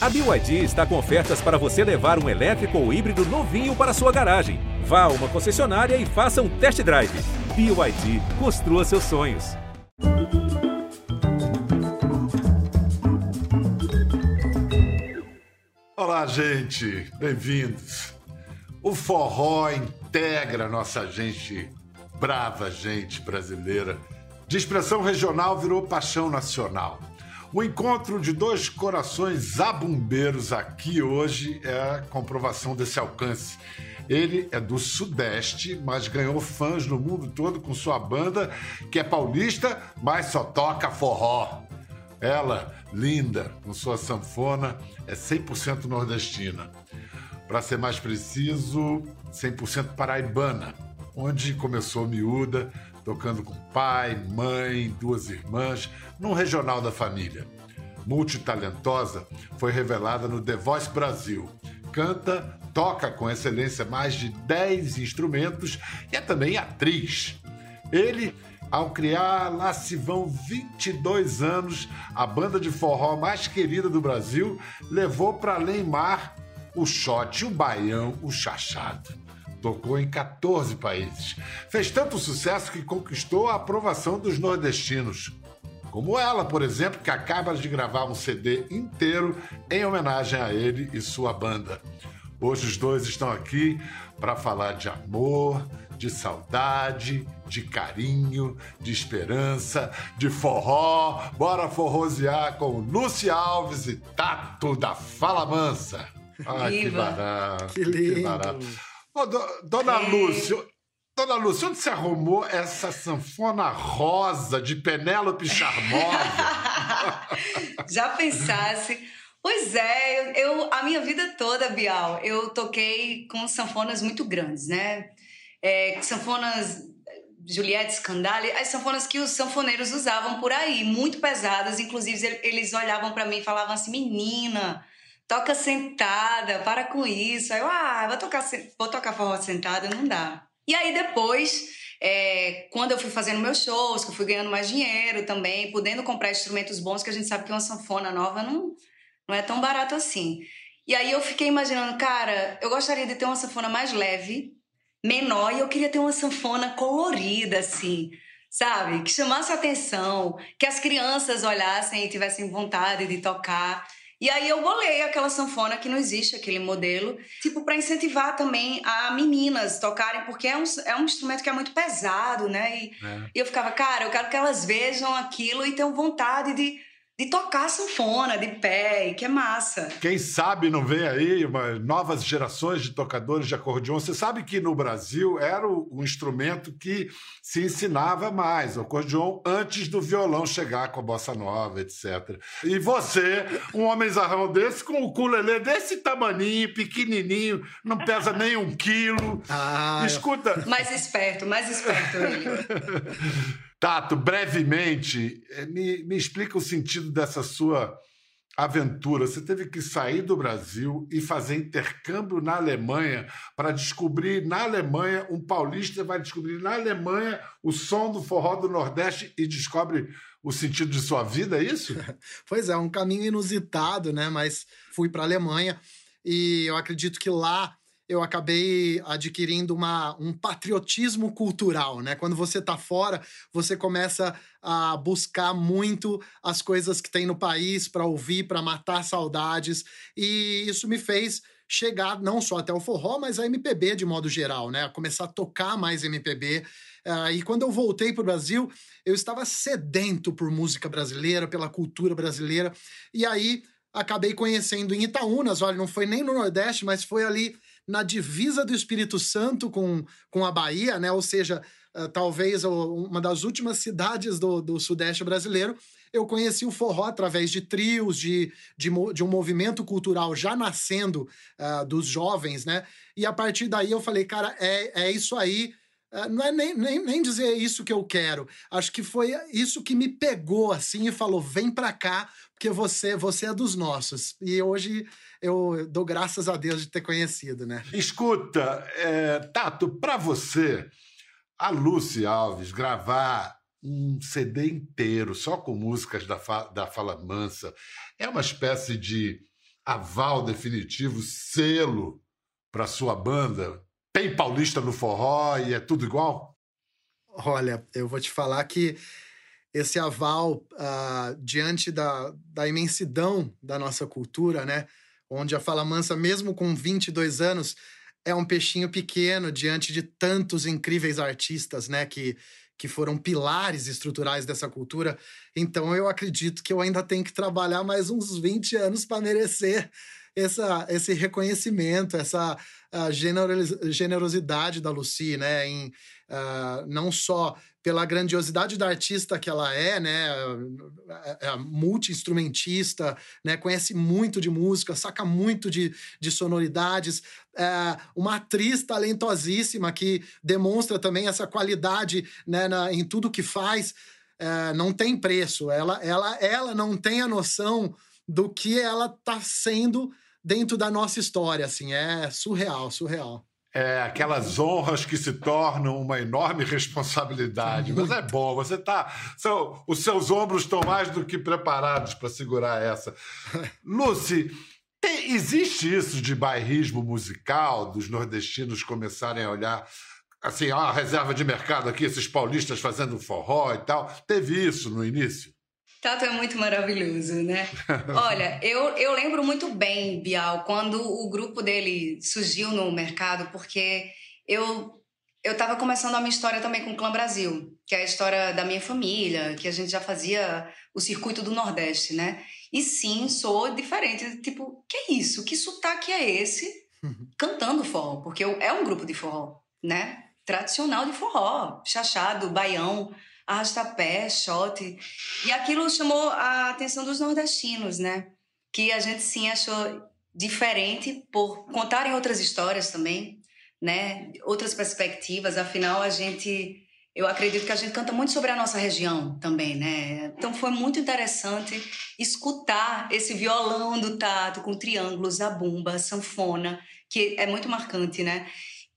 A BYD está com ofertas para você levar um elétrico ou híbrido novinho para sua garagem. Vá a uma concessionária e faça um test drive. BYD, construa seus sonhos. Olá, gente, bem-vindos. O forró integra nossa gente, brava gente brasileira. De expressão regional virou paixão nacional. O encontro de dois corações zabumbeiros aqui hoje é a comprovação desse alcance. Ele é do Sudeste, mas ganhou fãs no mundo todo com sua banda, que é paulista, mas só toca forró. Ela, linda, com sua sanfona, é 100% nordestina. Para ser mais preciso, 100% paraibana, onde começou miúda, tocando com pai, mãe, duas irmãs, num regional da família. Multitalentosa, foi revelada no The Voice Brasil. Canta, toca com excelência mais de 10 instrumentos e é também atriz. Ele, ao criar lá se vão 22 anos, a banda de forró mais querida do Brasil levou para além mar o shot, o baião, o chachado. Tocou em 14 países. Fez tanto sucesso que conquistou a aprovação dos nordestinos. Como ela, por exemplo, que acaba de gravar um CD inteiro em homenagem a ele e sua banda. Hoje os dois estão aqui para falar de amor, de saudade, de carinho, de esperança, de forró. Bora forrosear com Lúcia Alves e Tato da Fala Mansa. Ai, que barato. Que lindo. Que barato. Ô, do, dona é. Lúcia, Dona Lúcia, onde você arrumou essa sanfona rosa de Penélope Charmosa? Já pensasse. Pois é, eu, a minha vida toda, Bial, eu toquei com sanfonas muito grandes, né? É, sanfonas Juliette Scandale, as sanfonas que os sanfoneiros usavam por aí, muito pesadas. Inclusive, eles olhavam para mim e falavam assim: menina, toca sentada, para com isso. Aí eu, ah, vou tocar, vou tocar forró sentada, não dá. E aí depois, é, quando eu fui fazendo meus shows, que eu fui ganhando mais dinheiro também, podendo comprar instrumentos bons, que a gente sabe que uma sanfona nova não, não é tão barato assim. E aí eu fiquei imaginando, cara, eu gostaria de ter uma sanfona mais leve, menor, e eu queria ter uma sanfona colorida, assim, sabe? Que chamasse atenção, que as crianças olhassem e tivessem vontade de tocar. E aí eu bolei aquela sanfona que não existe aquele modelo, tipo para incentivar também a meninas tocarem, porque é um, é um instrumento que é muito pesado, né? E, é. e eu ficava, cara, eu quero que elas vejam aquilo e tenham vontade de de tocar sanfona de pé, que é massa. Quem sabe não vem aí uma, novas gerações de tocadores de acordeon. Você sabe que no Brasil era o, o instrumento que se ensinava mais, o acordeon, antes do violão chegar com a bossa nova, etc. E você, um homem zarrão desse, com o ukulele desse tamaninho, pequenininho, não pesa nem um quilo. Ah, Escuta... Mais esperto, mais esperto. Tato, brevemente, eh, me, me explica o sentido dessa sua aventura. Você teve que sair do Brasil e fazer intercâmbio na Alemanha para descobrir na Alemanha, um paulista vai descobrir na Alemanha o som do forró do Nordeste e descobre o sentido de sua vida, é isso? pois é, um caminho inusitado, né? Mas fui para a Alemanha e eu acredito que lá eu acabei adquirindo uma, um patriotismo cultural, né? Quando você tá fora, você começa a buscar muito as coisas que tem no país para ouvir, para matar saudades, e isso me fez chegar não só até o forró, mas a MPB de modo geral, né? Começar a tocar mais MPB. Uh, ah, e quando eu voltei para o Brasil, eu estava sedento por música brasileira, pela cultura brasileira, e aí acabei conhecendo em Itaúnas, olha, não foi nem no Nordeste, mas foi ali na divisa do Espírito Santo com, com a Bahia, né? Ou seja, uh, talvez uma das últimas cidades do, do Sudeste brasileiro. Eu conheci o forró através de trios, de, de, de um movimento cultural já nascendo uh, dos jovens, né? E a partir daí eu falei, cara, é, é isso aí. Uh, não é nem, nem, nem dizer isso que eu quero. Acho que foi isso que me pegou assim e falou: vem pra cá, porque você, você é dos nossos. E hoje eu dou graças a Deus de ter conhecido, né? Escuta, é, Tato, para você, a Lucy Alves gravar um CD inteiro só com músicas da, da Fala Mansa é uma espécie de aval definitivo, selo para sua banda? Tem paulista no forró e é tudo igual? Olha, eu vou te falar que esse aval uh, diante da, da imensidão da nossa cultura, né? Onde a Fala Mansa, mesmo com 22 anos, é um peixinho pequeno diante de tantos incríveis artistas, né? Que, que foram pilares estruturais dessa cultura. Então eu acredito que eu ainda tenho que trabalhar mais uns 20 anos para merecer essa, esse reconhecimento, essa generosidade da Lucy, né? Em, uh, não só pela grandiosidade da artista que ela é, né? É, é multi-instrumentista, né? Conhece muito de música, saca muito de, de sonoridades. É uma atriz talentosíssima que demonstra também essa qualidade né, na, em tudo que faz. É, não tem preço. Ela, ela, ela não tem a noção do que ela está sendo dentro da nossa história, assim, é surreal, surreal. É, aquelas honras que se tornam uma enorme responsabilidade. Mas é bom, você tá. São, os seus ombros estão mais do que preparados para segurar essa. Lucy, tem, existe isso de bairrismo musical, dos nordestinos começarem a olhar assim, ó, a reserva de mercado aqui, esses paulistas fazendo forró e tal. Teve isso no início? Tato é muito maravilhoso, né? Olha, eu, eu lembro muito bem, Bial, quando o grupo dele surgiu no mercado, porque eu eu estava começando a minha história também com o Clã Brasil, que é a história da minha família, que a gente já fazia o circuito do Nordeste, né? E sim, sou diferente. Tipo, que é isso? Que sotaque é esse cantando forró? Porque é um grupo de forró, né? Tradicional de forró, chachado, baião arrastapé, shot. E aquilo chamou a atenção dos nordestinos, né? Que a gente sim achou diferente por contarem outras histórias também, né? Outras perspectivas. Afinal, a gente eu acredito que a gente canta muito sobre a nossa região também, né? Então foi muito interessante escutar esse violão do Tato com triângulos, a bumba, sanfona, que é muito marcante, né?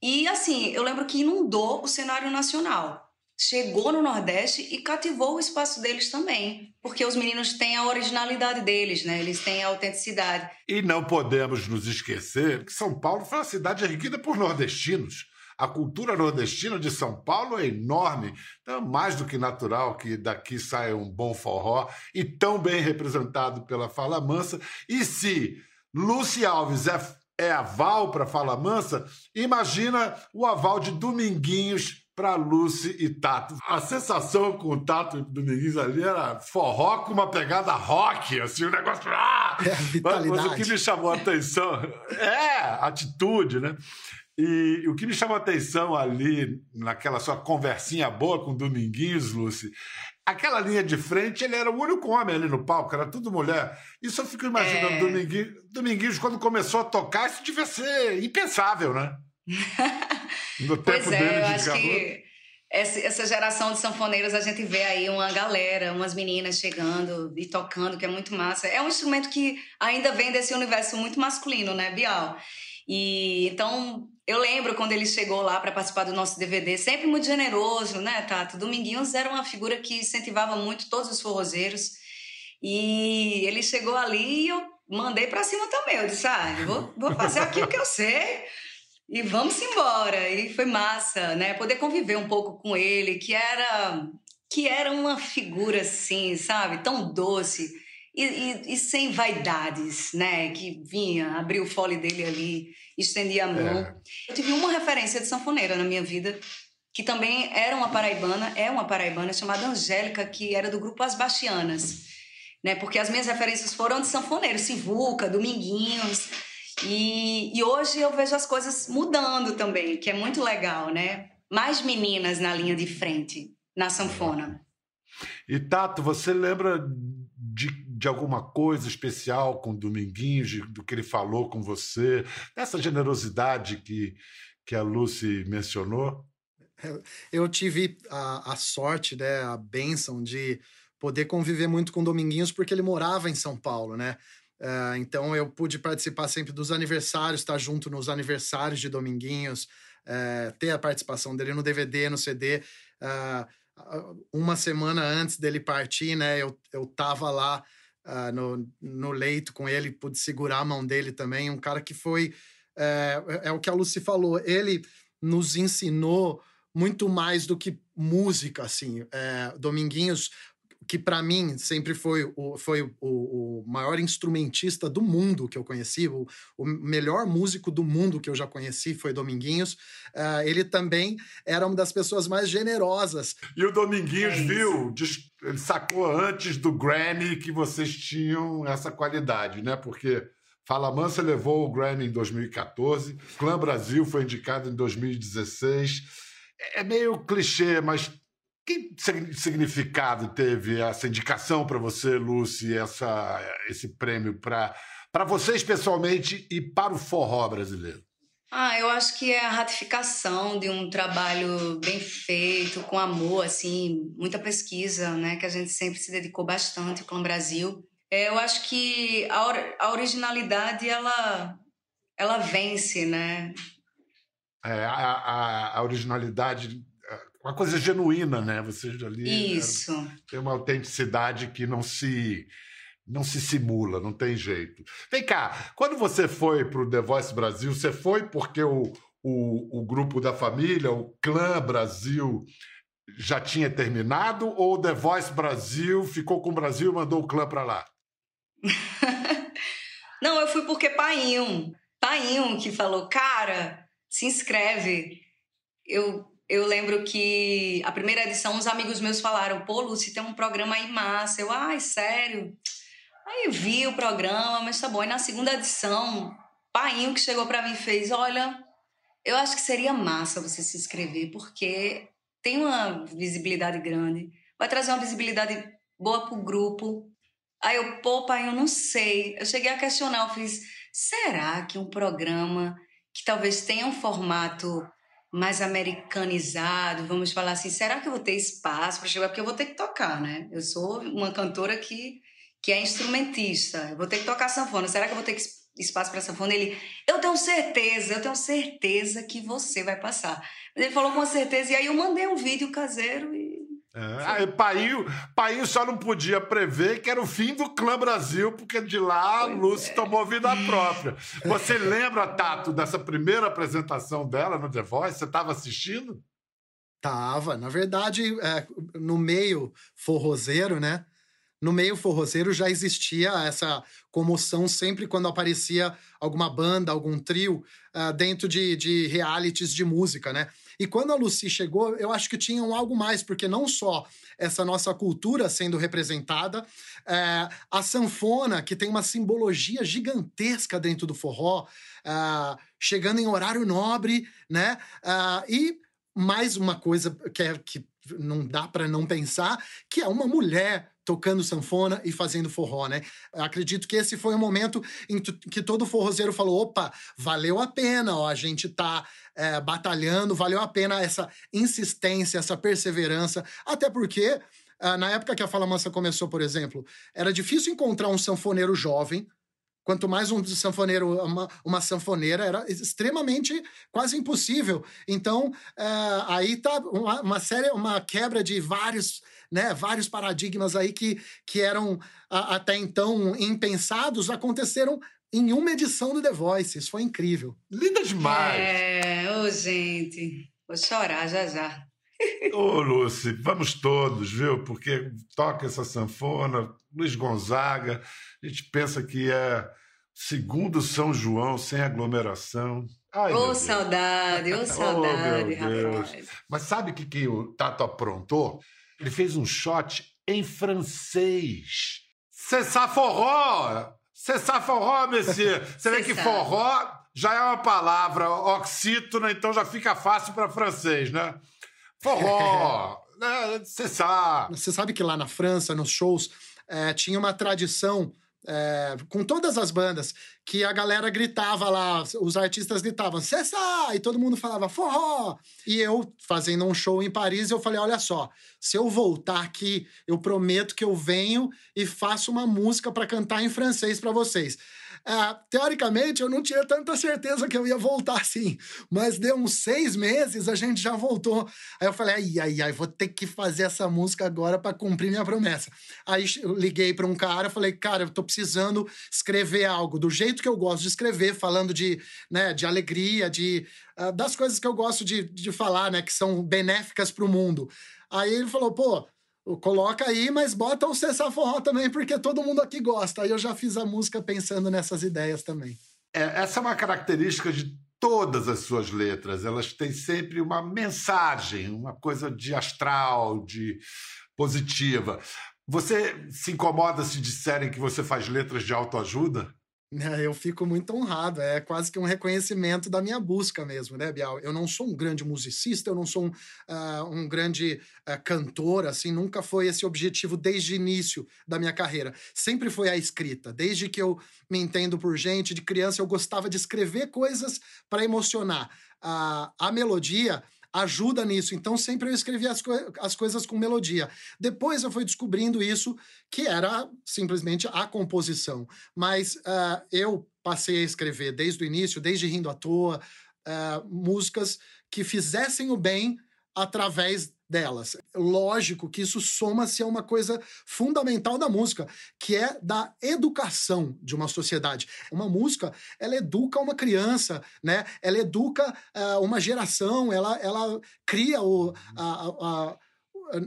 E assim, eu lembro que inundou o cenário nacional chegou no Nordeste e cativou o espaço deles também, porque os meninos têm a originalidade deles, né? Eles têm a autenticidade. E não podemos nos esquecer que São Paulo foi uma cidade erguida por nordestinos. A cultura nordestina de São Paulo é enorme, então é mais do que natural que daqui saia um bom forró e tão bem representado pela Fala Mansa. E se Lúcia Alves é, é aval para Fala Mansa, imagina o aval de Dominguinhos para Lucy e Tato. A sensação com o Tato e Domingues ali era forró com uma pegada rock, assim, o um negócio. Ah! É, vitalidade. Mas, mas o que me chamou a atenção é atitude, né? E o que me chamou a atenção ali, naquela sua conversinha boa com Dominguinhos, Lucy, aquela linha de frente, ele era o único homem ali no palco, era tudo mulher. Isso eu fico imaginando, é... Dominguinhos, Dominguinhos, quando começou a tocar, isso devia ser impensável, né? No tempo pois é, eu acho que essa geração de sanfoneiros a gente vê aí uma galera, umas meninas chegando e tocando, que é muito massa. É um instrumento que ainda vem desse universo muito masculino, né, Bial? E então eu lembro quando ele chegou lá para participar do nosso DVD, sempre muito generoso, né, Tato? Dominguinhos era uma figura que incentivava muito todos os forrozeiros. E ele chegou ali e eu mandei para cima também. Eu disse: ah, vou, vou fazer aquilo que eu sei e vamos embora. E foi massa, né? Poder conviver um pouco com ele, que era que era uma figura assim, sabe? Tão doce e, e, e sem vaidades, né? Que vinha, abria o fole dele ali, estendia a mão. É. Eu tive uma referência de sanfoneira na minha vida, que também era uma paraibana, é uma paraibana chamada Angélica, que era do grupo As Bastianas. Né, porque as minhas referências foram de sanfoneiro, Sivuca, Dominguinhos, e, e hoje eu vejo as coisas mudando também, que é muito legal, né? Mais meninas na linha de frente, na sanfona. E Tato, você lembra de, de alguma coisa especial com Dominguinhos, de, do que ele falou com você, dessa generosidade que, que a Lucy mencionou? Eu tive a, a sorte, né, a bênção de poder conviver muito com Dominguinhos porque ele morava em São Paulo, né? Uh, então eu pude participar sempre dos aniversários, estar junto nos aniversários de Dominguinhos, uh, ter a participação dele no DVD, no CD. Uh, uma semana antes dele partir, né, eu, eu tava lá no, no leito com ele, pude segurar a mão dele também. Um cara que foi. É, o que a Lucy falou, ele nos ensinou muito mais do que música, assim. Dominguinhos que para mim sempre foi, o, foi o, o, maior instrumentista do mundo que eu conheci, o, o, melhor músico do mundo que eu já conheci foi Dominguinhos. Uh, ele também era uma das pessoas mais generosas. E o Dominguinhos é viu, ele sacou antes do Grammy que vocês tinham essa qualidade, né? Porque Fala Mansa levou o Grammy em 2014, Clã Brasil foi indicado em 2016. É meio clichê, mas que significado teve essa indicação para você, Lucy, essa, esse prêmio para você especialmente e para o forró brasileiro? Ah, eu acho que é a ratificação de um trabalho bem feito, com amor, assim, muita pesquisa, né, que a gente sempre se dedicou bastante com o Brasil. É, eu acho que a, or a originalidade, ela, ela vence, né? É, a, a, a originalidade uma coisa genuína, né? Você ali né, Isso. tem uma autenticidade que não se não se simula, não tem jeito. Vem cá, quando você foi para o The Voice Brasil, você foi porque o, o, o grupo da família, o Clã Brasil, já tinha terminado ou o The Voice Brasil ficou com o Brasil e mandou o clã para lá? não, eu fui porque Painho, Painho que falou, cara, se inscreve. Eu eu lembro que a primeira edição, uns amigos meus falaram: pô, Lúcia, tem um programa aí massa. Eu, ai, sério? Aí eu vi o programa, mas tá bom. E na segunda edição, Painho que chegou para mim fez: olha, eu acho que seria massa você se inscrever, porque tem uma visibilidade grande, vai trazer uma visibilidade boa pro grupo. Aí eu, pô, pai, eu não sei. Eu cheguei a questionar, eu fiz: será que um programa que talvez tenha um formato mais americanizado, vamos falar assim, será que eu vou ter espaço para chegar? Porque eu vou ter que tocar, né? Eu sou uma cantora que, que é instrumentista, eu vou ter que tocar sanfona. Será que eu vou ter espaço para sanfona? Ele, eu tenho certeza, eu tenho certeza que você vai passar. Ele falou com certeza, e aí eu mandei um vídeo caseiro e é, Painho, Painho só não podia prever que era o fim do Clã Brasil, porque de lá pois Lúcia é. tomou vida própria. Você lembra, Tato, dessa primeira apresentação dela no The Voice? Você estava assistindo? Tava. Na verdade, é, no meio forrozeiro, né? No meio forrozeiro já existia essa comoção sempre quando aparecia alguma banda, algum trio uh, dentro de, de realities de música, né? E quando a Lucy chegou, eu acho que tinha um algo mais, porque não só essa nossa cultura sendo representada, é, a sanfona, que tem uma simbologia gigantesca dentro do forró, é, chegando em horário nobre, né? É, e mais uma coisa que, é, que não dá para não pensar, que é uma mulher tocando sanfona e fazendo forró, né? Acredito que esse foi o momento em que todo forrozeiro falou: opa, valeu a pena, ó, a gente tá é, batalhando, valeu a pena essa insistência, essa perseverança, até porque. Uh, na época que a Fala Mansa começou, por exemplo, era difícil encontrar um sanfoneiro jovem Quanto mais um sanfoneiro, uma, uma sanfoneira, era extremamente quase impossível. Então, é, aí tá uma, uma, série, uma quebra de vários, né, vários paradigmas aí que, que eram a, até então impensados, aconteceram em uma edição do The Voice. Isso foi incrível. Linda demais! É, ô, gente, vou chorar já já. Ô, Lúcia, vamos todos, viu? Porque toca essa sanfona, Luiz Gonzaga, a gente pensa que é segundo São João, sem aglomeração. Ô, oh, saudade, ô, oh, saudade, oh, rapaz. Mas sabe o que, que o Tato aprontou? Ele fez um shot em francês. Cessar forró! Cessar forró, Messias! Você vê que forró já é uma palavra oxítona, então já fica fácil para francês, né? Forró! né? Cessar! Você sabe que lá na França, nos shows, é, tinha uma tradição é, com todas as bandas, que a galera gritava lá, os artistas gritavam, cessa! E todo mundo falava, forró! E eu, fazendo um show em Paris, eu falei, olha só, se eu voltar aqui, eu prometo que eu venho e faço uma música para cantar em francês para vocês. é, teoricamente, eu não tinha tanta certeza que eu ia voltar assim. Mas deu uns seis meses, a gente já voltou. Aí eu falei, ai, ai, ai, vou ter que fazer essa música agora para cumprir minha promessa. Aí eu liguei para um cara, falei, cara, eu tô precisando escrever algo do jeito que eu gosto de escrever, falando de, né, de alegria, de uh, das coisas que eu gosto de, de falar, né, que são benéficas para o mundo. Aí ele falou, pô, coloca aí, mas bota o Cessar Forró também, porque todo mundo aqui gosta. Aí eu já fiz a música pensando nessas ideias também. É, essa é uma característica de todas as suas letras. Elas têm sempre uma mensagem, uma coisa de astral, de positiva. Você se incomoda se disserem que você faz letras de autoajuda? É, eu fico muito honrado, é quase que um reconhecimento da minha busca mesmo, né, Bial? Eu não sou um grande musicista, eu não sou um, uh, um grande uh, cantor, assim, nunca foi esse objetivo desde o início da minha carreira. Sempre foi a escrita. Desde que eu me entendo por gente, de criança, eu gostava de escrever coisas para emocionar. Uh, a melodia ajuda nisso. Então, sempre eu escrevia as, co as coisas com melodia. Depois eu fui descobrindo isso, que era simplesmente a composição. Mas uh, eu passei a escrever desde o início, desde Rindo à Toa, uh, músicas que fizessem o bem através delas. Lógico que isso soma-se a uma coisa fundamental da música, que é da educação de uma sociedade. Uma música, ela educa uma criança, né? Ela educa uh, uma geração, ela, ela cria o, a, a,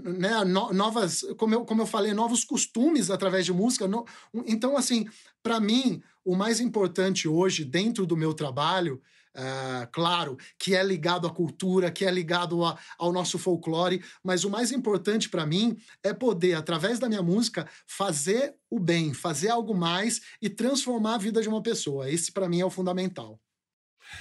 né, novas, como eu, como eu falei, novos costumes através de música. No, então, assim, para mim, o mais importante hoje, dentro do meu trabalho, Uh, claro, que é ligado à cultura, que é ligado a, ao nosso folclore, mas o mais importante para mim é poder, através da minha música, fazer o bem, fazer algo mais e transformar a vida de uma pessoa. Esse, para mim, é o fundamental.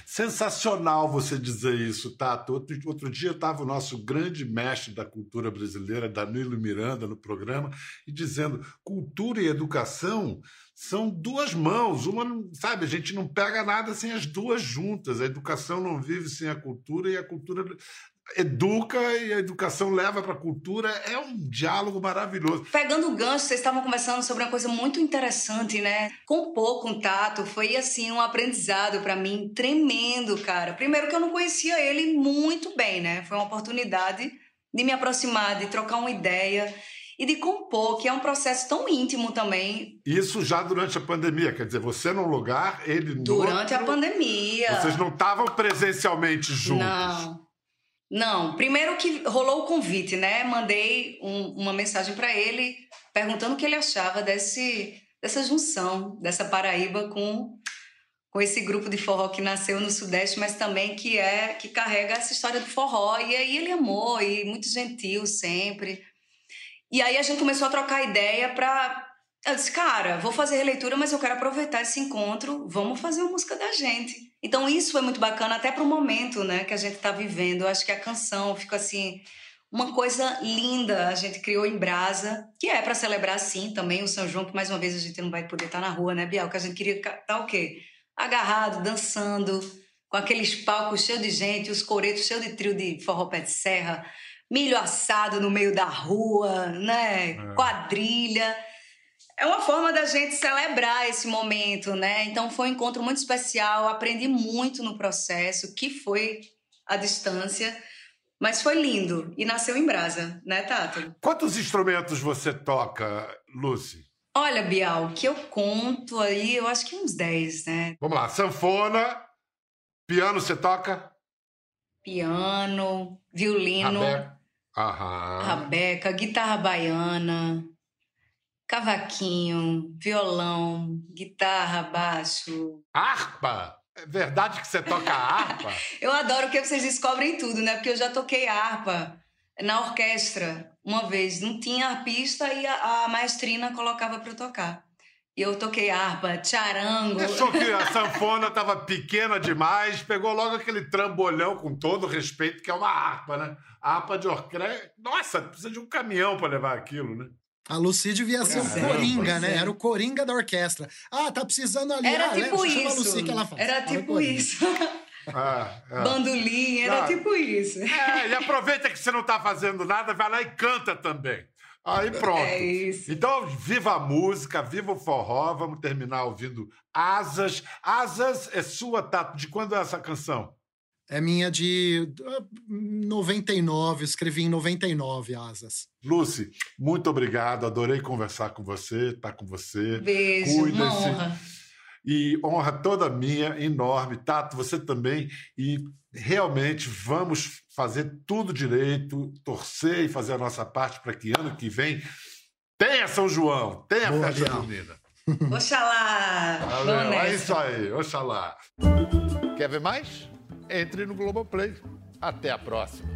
Sensacional você dizer isso, Tato. Outro, outro dia estava o nosso grande mestre da cultura brasileira, Danilo Miranda, no programa, e dizendo: cultura e educação são duas mãos. Uma, sabe, a gente não pega nada sem as duas juntas. A educação não vive sem a cultura e a cultura educa e a educação leva para a cultura. É um diálogo maravilhoso. Pegando o gancho, vocês estavam conversando sobre uma coisa muito interessante, né? Com Tato foi assim um aprendizado para mim tremendo, cara. Primeiro que eu não conhecia ele muito bem, né? Foi uma oportunidade de me aproximar, de trocar uma ideia e de compor, que é um processo tão íntimo também. Isso já durante a pandemia, quer dizer, você num lugar, ele no Durante outro, a pandemia. Vocês não estavam presencialmente juntos? Não. Não, primeiro que rolou o convite, né? Mandei um, uma mensagem para ele perguntando o que ele achava desse, dessa junção, dessa Paraíba com com esse grupo de forró que nasceu no Sudeste, mas também que é que carrega essa história do forró. E aí ele amou e muito gentil sempre. E aí a gente começou a trocar ideia para eu disse, cara, vou fazer releitura, mas eu quero aproveitar esse encontro, vamos fazer a música da gente. Então isso foi muito bacana até para o momento, né, que a gente está vivendo. Eu acho que a canção fica assim uma coisa linda. A gente criou em Brasa, que é para celebrar sim também o São João, que mais uma vez a gente não vai poder estar tá na rua, né, Biel? Que a gente queria estar tá, o quê? Agarrado, dançando, com aqueles palcos cheios de gente, os coretos cheios de trio de forró pé de serra milho assado no meio da rua, né? É. Quadrilha. É uma forma da gente celebrar esse momento, né? Então foi um encontro muito especial, aprendi muito no processo, que foi a distância, mas foi lindo e nasceu em Brasa, né, Tato? Quantos instrumentos você toca, Lucy? Olha, Bial, que eu conto aí, eu acho que uns 10, né? Vamos lá, sanfona, piano você toca? Piano, violino. Aham. rabeca, guitarra baiana, cavaquinho, violão, guitarra, baixo. Harpa? É verdade que você toca harpa? eu adoro que vocês descobrem tudo, né? Porque eu já toquei harpa na orquestra uma vez. Não tinha arpista e a, a maestrina colocava para eu tocar. E eu toquei harpa, charango. Achou que a sanfona estava pequena demais, pegou logo aquele trambolhão, com todo respeito, que é uma harpa, né? A harpa de orquestra. Nossa, precisa de um caminhão para levar aquilo, né? A Lucy devia ser o Coringa, né? É. Era o Coringa da orquestra. Ah, tá precisando ali. Era ah, tipo isso. A Lucy que ela faz. Era tipo isso. Ah, é. Bandolim, era tipo isso. É, e aproveita que você não tá fazendo nada, vai lá e canta também. Aí pronto. É isso. Então, viva a música, viva o forró. Vamos terminar ouvindo Asas. Asas é sua, Tato. De quando é essa canção? É minha de 99, escrevi em 99 Asas. Lucy, muito obrigado. Adorei conversar com você, estar tá com você. Beijo, uma honra. E honra toda minha, enorme. Tato, você também. E realmente vamos fazer tudo direito, torcer e fazer a nossa parte para que ano que vem tenha São João, tenha Boa, festa junina. Oxalá! Valeu, é isso aí, oxalá. Quer ver mais? Entre no Globoplay. Até a próxima.